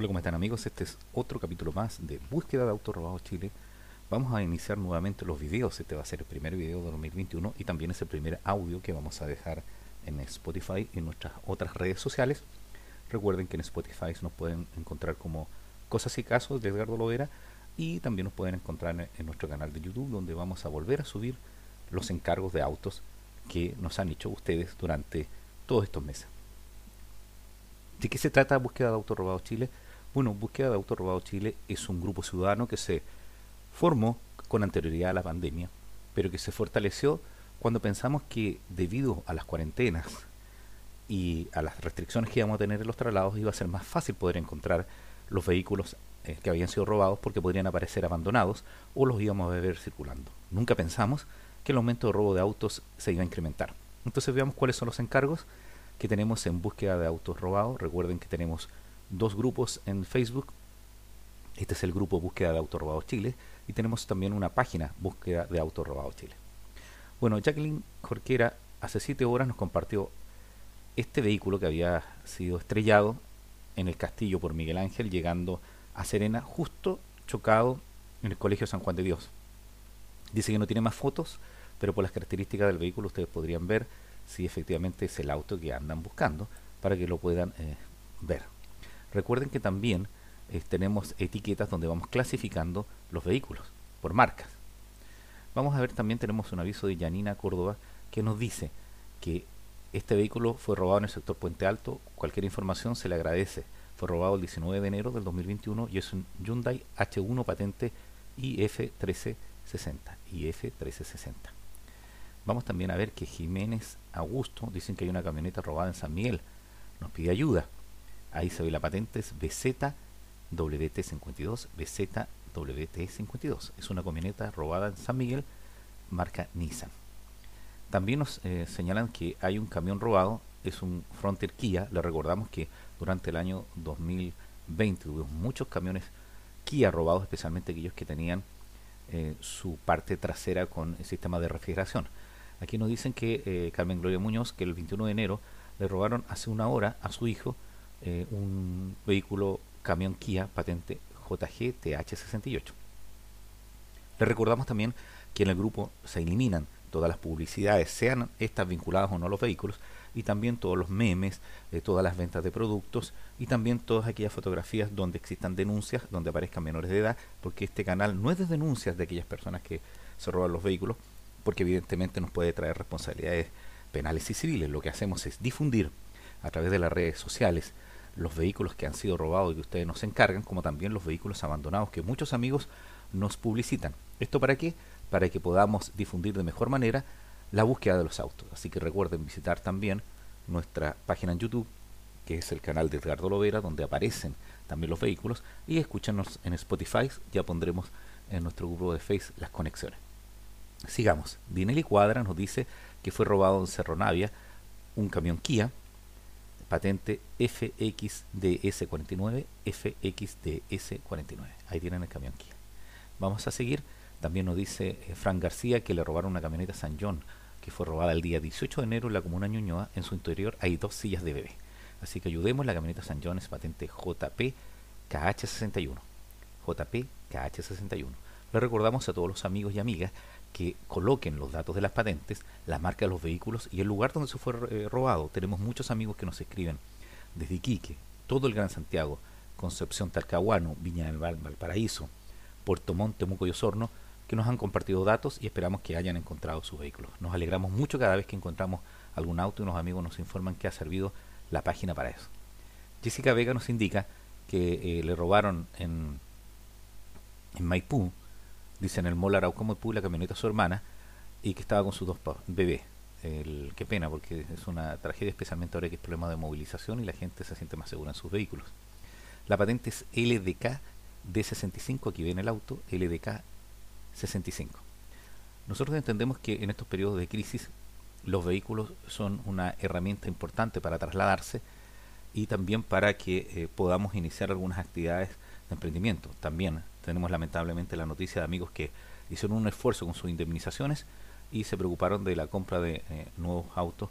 Hola, ¿cómo están amigos? Este es otro capítulo más de Búsqueda de Autos Robados Chile. Vamos a iniciar nuevamente los videos. Este va a ser el primer video de 2021 y también es el primer audio que vamos a dejar en Spotify y en nuestras otras redes sociales. Recuerden que en Spotify nos pueden encontrar como Cosas y Casos de Edgardo Lovera y también nos pueden encontrar en nuestro canal de YouTube donde vamos a volver a subir los encargos de autos que nos han hecho ustedes durante todos estos meses. ¿De qué se trata Búsqueda de Autos Robados Chile? Bueno, Búsqueda de Autos Robados Chile es un grupo ciudadano que se formó con anterioridad a la pandemia, pero que se fortaleció cuando pensamos que debido a las cuarentenas y a las restricciones que íbamos a tener en los traslados iba a ser más fácil poder encontrar los vehículos eh, que habían sido robados porque podrían aparecer abandonados o los íbamos a ver circulando. Nunca pensamos que el aumento de robo de autos se iba a incrementar. Entonces veamos cuáles son los encargos que tenemos en búsqueda de autos robados. Recuerden que tenemos dos grupos en Facebook. Este es el grupo Búsqueda de Autos Robados Chile y tenemos también una página Búsqueda de Autos Robados Chile. Bueno, Jacqueline Jorquera hace siete horas nos compartió este vehículo que había sido estrellado en el castillo por Miguel Ángel llegando a Serena justo chocado en el Colegio San Juan de Dios. Dice que no tiene más fotos, pero por las características del vehículo ustedes podrían ver si efectivamente es el auto que andan buscando para que lo puedan eh, ver. Recuerden que también eh, tenemos etiquetas donde vamos clasificando los vehículos por marcas. Vamos a ver también tenemos un aviso de Yanina Córdoba que nos dice que este vehículo fue robado en el sector Puente Alto. Cualquier información se le agradece. Fue robado el 19 de enero del 2021 y es un Hyundai H1 patente IF1360. IF1360. Vamos también a ver que Jiménez Augusto dicen que hay una camioneta robada en San Miguel. Nos pide ayuda. Ahí se ve la patente, es BZWT52, BZWT52. Es una camioneta robada en San Miguel, marca Nissan. También nos eh, señalan que hay un camión robado, es un Frontier Kia. Le recordamos que durante el año 2020 hubo muchos camiones Kia robados, especialmente aquellos que tenían eh, su parte trasera con el sistema de refrigeración. Aquí nos dicen que eh, Carmen Gloria Muñoz, que el 21 de enero le robaron hace una hora a su hijo eh, un vehículo camión Kia patente JG TH68. Le recordamos también que en el grupo se eliminan todas las publicidades, sean estas vinculadas o no a los vehículos, y también todos los memes, de todas las ventas de productos y también todas aquellas fotografías donde existan denuncias, donde aparezcan menores de edad, porque este canal no es de denuncias de aquellas personas que se roban los vehículos, porque evidentemente nos puede traer responsabilidades penales y civiles. Lo que hacemos es difundir a través de las redes sociales los vehículos que han sido robados y que ustedes nos encargan, como también los vehículos abandonados que muchos amigos nos publicitan. ¿Esto para qué? Para que podamos difundir de mejor manera la búsqueda de los autos. Así que recuerden visitar también nuestra página en YouTube, que es el canal de Edgardo Lovera, donde aparecen también los vehículos, y escúchanos en Spotify, ya pondremos en nuestro grupo de Facebook las conexiones. Sigamos. Dinelli Cuadra nos dice que fue robado en Cerro Navia un camión Kia, patente FXDS49, FXDS49. Ahí tienen el camión Kia. Vamos a seguir. También nos dice eh, Frank García que le robaron una camioneta San John, que fue robada el día 18 de enero en la comuna Ñuñoa. En su interior hay dos sillas de bebé. Así que ayudemos. La camioneta San John es patente JP KH61. JP KH61. Le recordamos a todos los amigos y amigas que coloquen los datos de las patentes, la marca de los vehículos y el lugar donde se fue eh, robado. Tenemos muchos amigos que nos escriben desde Iquique, todo el Gran Santiago, Concepción Talcahuano, Viña del Val, Valparaíso, Puerto Monte, Temuco y Osorno, que nos han compartido datos y esperamos que hayan encontrado sus vehículos. Nos alegramos mucho cada vez que encontramos algún auto y unos amigos nos informan que ha servido la página para eso. Jessica Vega nos indica que eh, le robaron en, en Maipú dice en el mall Arauco la camioneta a su hermana y que estaba con sus dos bebés. El, qué pena, porque es una tragedia, especialmente ahora que es problema de movilización y la gente se siente más segura en sus vehículos. La patente es LDK D65, aquí viene el auto, LDK 65. Nosotros entendemos que en estos periodos de crisis los vehículos son una herramienta importante para trasladarse y también para que eh, podamos iniciar algunas actividades de emprendimiento. También tenemos lamentablemente la noticia de amigos que hicieron un esfuerzo con sus indemnizaciones y se preocuparon de la compra de eh, nuevos autos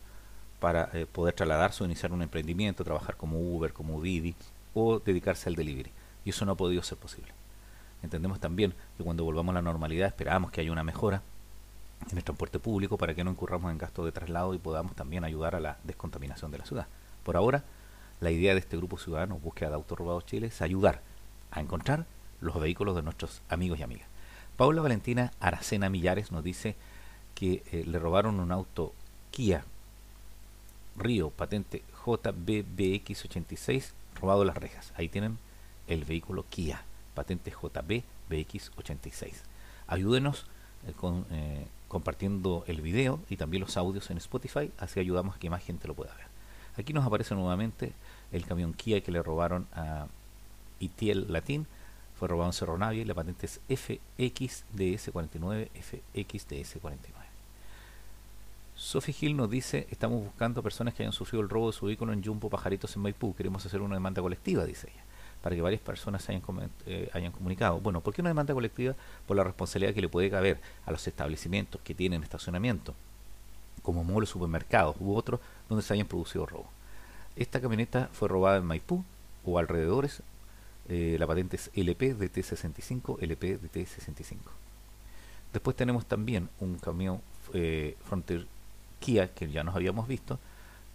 para eh, poder trasladarse o iniciar un emprendimiento, trabajar como Uber, como Didi o dedicarse al delivery. Y eso no ha podido ser posible. Entendemos también que cuando volvamos a la normalidad esperamos que haya una mejora en el transporte público para que no incurramos en gastos de traslado y podamos también ayudar a la descontaminación de la ciudad. Por ahora, la idea de este grupo ciudadano Búsqueda de Autos Robados Chile es ayudar a encontrar los vehículos de nuestros amigos y amigas. Paula Valentina Aracena Millares nos dice que eh, le robaron un auto Kia Río, patente JBBX86, robado las rejas. Ahí tienen el vehículo Kia, patente JBBX86. Ayúdenos eh, con, eh, compartiendo el video y también los audios en Spotify, así ayudamos a que más gente lo pueda ver. Aquí nos aparece nuevamente el camión Kia que le robaron a Itiel Latín. Fue robado en Cerro Navia y la patente es FXDS49, FXDS49. Sophie Hill nos dice, estamos buscando personas que hayan sufrido el robo de su vehículo en Jumbo Pajaritos en Maipú. Queremos hacer una demanda colectiva, dice ella, para que varias personas hayan, eh, hayan comunicado. Bueno, ¿por qué una demanda colectiva? Por la responsabilidad que le puede caber a los establecimientos que tienen estacionamiento, como molos, supermercados u otros, donde se hayan producido robos. Esta camioneta fue robada en Maipú o alrededores. Eh, la patente es LP de T65, LP de T65. Después tenemos también un camión eh, Frontier Kia, que ya nos habíamos visto,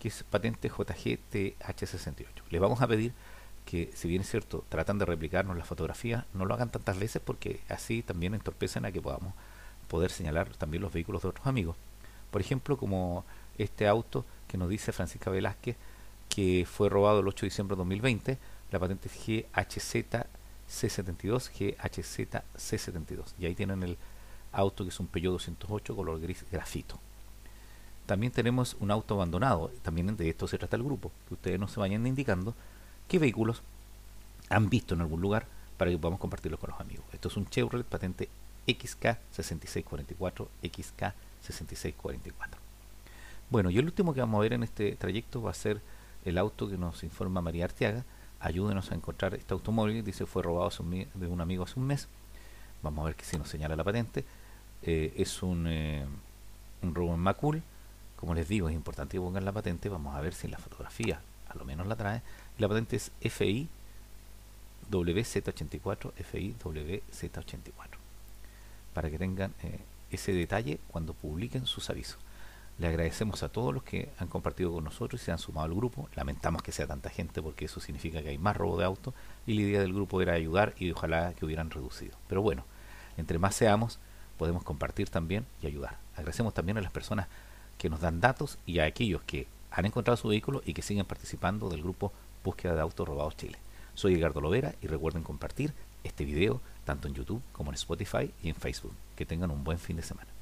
que es patente JGTH68. Les vamos a pedir que, si bien es cierto, tratan de replicarnos la fotografía, no lo hagan tantas veces porque así también entorpecen a que podamos poder señalar también los vehículos de otros amigos. Por ejemplo, como este auto que nos dice Francisca Velázquez, que fue robado el 8 de diciembre de 2020, la patente es GHZ C72, GHZ C72. Y ahí tienen el auto que es un Peugeot 208 color gris grafito. También tenemos un auto abandonado, también de esto se trata el grupo, que ustedes nos se vayan indicando qué vehículos han visto en algún lugar para que podamos compartirlos con los amigos. Esto es un Chevrolet patente XK6644, XK6644. Bueno, y el último que vamos a ver en este trayecto va a ser el auto que nos informa María Arteaga. Ayúdenos a encontrar este automóvil, dice fue robado de un amigo hace un mes. Vamos a ver si nos señala la patente. Eh, es un, eh, un robo en Macul como les digo, es importante que pongan la patente. Vamos a ver si en la fotografía a lo menos la trae. La patente es FI WZ84, FI WZ84. Para que tengan eh, ese detalle cuando publiquen sus avisos. Le agradecemos a todos los que han compartido con nosotros y se han sumado al grupo. Lamentamos que sea tanta gente porque eso significa que hay más robo de auto y la idea del grupo era ayudar y ojalá que hubieran reducido. Pero bueno, entre más seamos, podemos compartir también y ayudar. Agradecemos también a las personas que nos dan datos y a aquellos que han encontrado su vehículo y que siguen participando del grupo Búsqueda de Autos Robados Chile. Soy Edgardo Lovera y recuerden compartir este video tanto en YouTube como en Spotify y en Facebook. Que tengan un buen fin de semana.